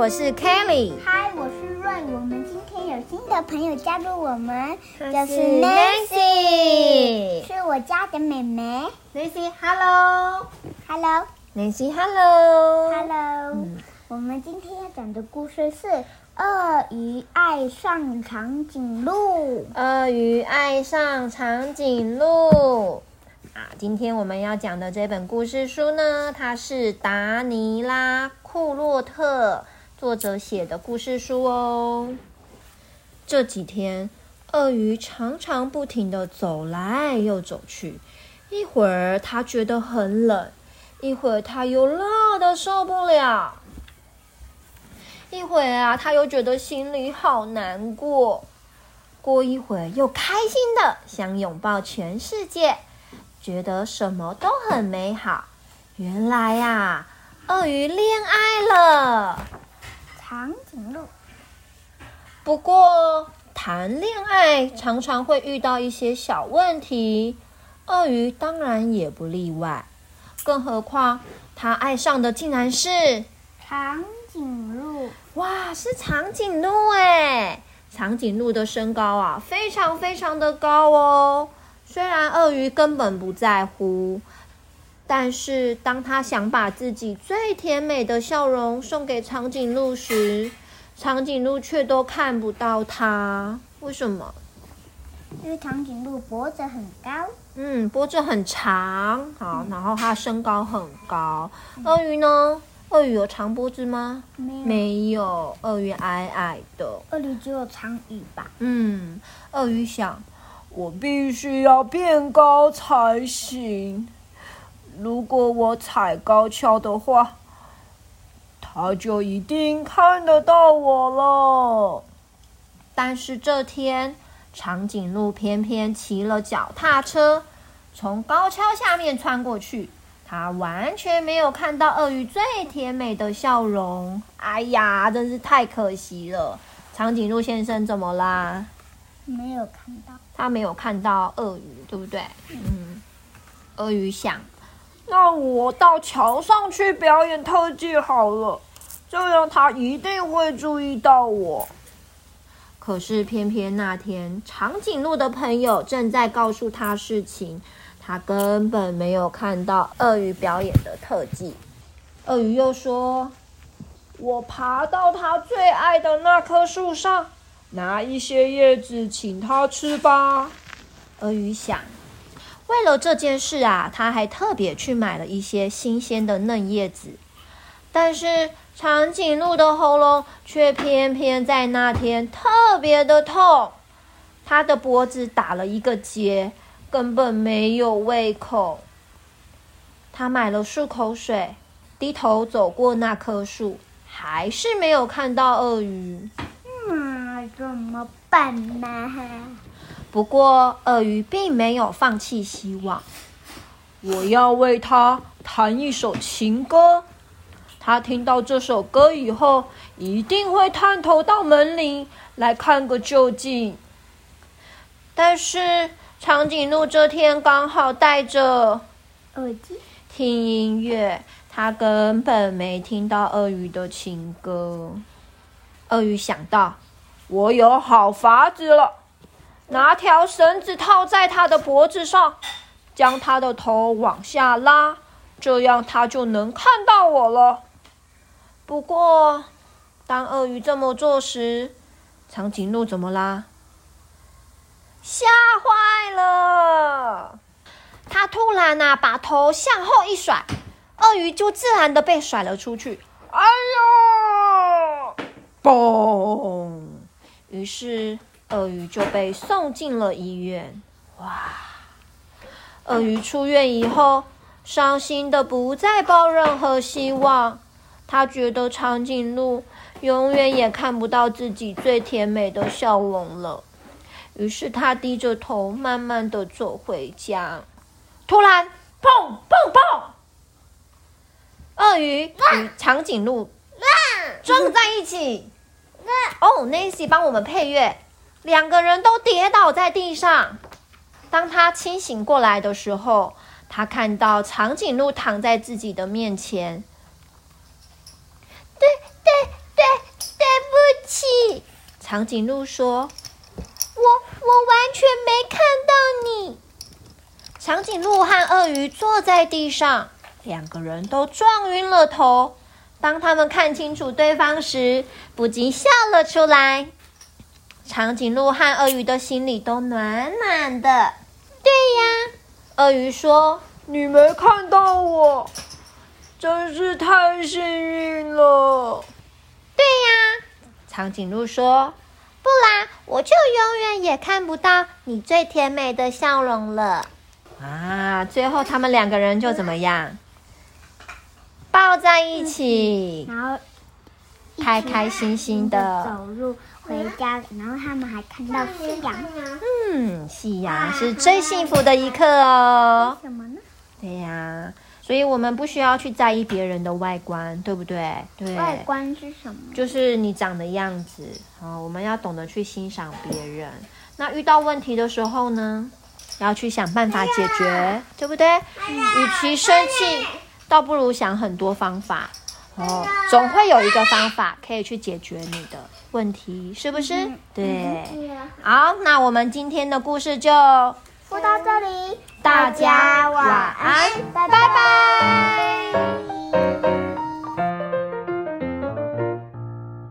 我是 Kelly。嗨，我是瑞。我们今天有新的朋友加入我们，是就是 Nancy，Nancy 是我家的妹妹。Nancy，Hello。Hello，Hello。Nancy，Hello。我们今天要讲的故事是《鳄鱼爱上长颈鹿》。鳄鱼爱上长颈鹿。啊，今天我们要讲的这本故事书呢，它是达尼拉·库洛特作者写的故事书哦。这几天，鳄鱼常常不停地走来又走去，一会儿它觉得很冷，一会儿它又热得受不了，一会儿啊，它又觉得心里好难过，过一会儿又开心地想拥抱全世界。觉得什么都很美好。原来呀，鳄鱼恋爱了。长颈鹿。不过谈恋爱常常会遇到一些小问题，鳄鱼当然也不例外。更何况他爱上的竟然是长颈鹿。哇，是长颈鹿哎！长颈鹿的身高啊，非常非常的高哦。虽然鳄鱼根本不在乎，但是当他想把自己最甜美的笑容送给长颈鹿时，长颈鹿却都看不到它。为什么？因为长颈鹿脖子很高，嗯，脖子很长，好，然后它身高很高。鳄鱼呢？鳄鱼有长脖子吗？没有，没有，鳄鱼矮矮的。鳄鱼只有长尾巴。嗯，鳄鱼想。我必须要变高才行。如果我踩高跷的话，他就一定看得到我了。但是这天，长颈鹿偏偏骑了脚踏车，从高跷下面穿过去，他完全没有看到鳄鱼最甜美的笑容。哎呀，真是太可惜了！长颈鹿先生怎么啦？没有看到。他没有看到鳄鱼，对不对？嗯，鳄鱼想，那我到桥上去表演特技好了，这样他一定会注意到我。可是偏偏那天，长颈鹿的朋友正在告诉他事情，他根本没有看到鳄鱼表演的特技。鳄鱼又说：“我爬到他最爱的那棵树上。”拿一些叶子请他吃吧。鳄鱼想，为了这件事啊，他还特别去买了一些新鲜的嫩叶子。但是长颈鹿的喉咙却偏偏在那天特别的痛，他的脖子打了一个结，根本没有胃口。他买了漱口水，低头走过那棵树，还是没有看到鳄鱼。怎么办呢？不过鳄鱼并没有放弃希望。我要为他弹一首情歌。他听到这首歌以后，一定会探头到门铃来看个究竟。但是长颈鹿这天刚好戴着耳机听音乐，他根本没听到鳄鱼的情歌。鳄鱼想到。我有好法子了，拿条绳子套在他的脖子上，将他的头往下拉，这样他就能看到我了。不过，当鳄鱼这么做时，长颈鹿怎么啦？吓坏了！他突然呐、把头向后一甩，鳄鱼就自然的被甩了出去。哎呦！嘣！于是，鳄鱼就被送进了医院。哇！鳄鱼出院以后，伤心的不再抱任何希望。他觉得长颈鹿永远也看不到自己最甜美的笑容了。于是，他低着头，慢慢的走回家。突然，砰砰砰！鳄鱼与长颈鹿撞在一起。哦，Nancy 帮我们配乐。两个人都跌倒在地上。当他清醒过来的时候，他看到长颈鹿躺在自己的面前。对对对，对不起。长颈鹿说：“我我完全没看到你。”长颈鹿和鳄鱼坐在地上，两个人都撞晕了头。当他们看清楚对方时，不禁笑了出来。长颈鹿和鳄鱼的心里都暖暖的。对呀，鳄鱼说：“你没看到我，真是太幸运了。”对呀，长颈鹿说：“不然我就永远也看不到你最甜美的笑容了。”啊，最后他们两个人就怎么样？抱在一起，然后开开心心的走路回家，然后他们还看到夕阳。嗯，夕阳是最幸福的一刻哦。为什么呢？对呀，所以我们不需要去在意别人的外观，对不对？对。外观是什么？就是你长的样子啊。我们要懂得去欣赏别人。那遇到问题的时候呢，要去想办法解决，对不对？与其生气。倒不如想很多方法哦，总会有一个方法可以去解决你的问题，是不是？嗯、对。好，那我们今天的故事就说到这里，大家晚安，拜拜。拜拜。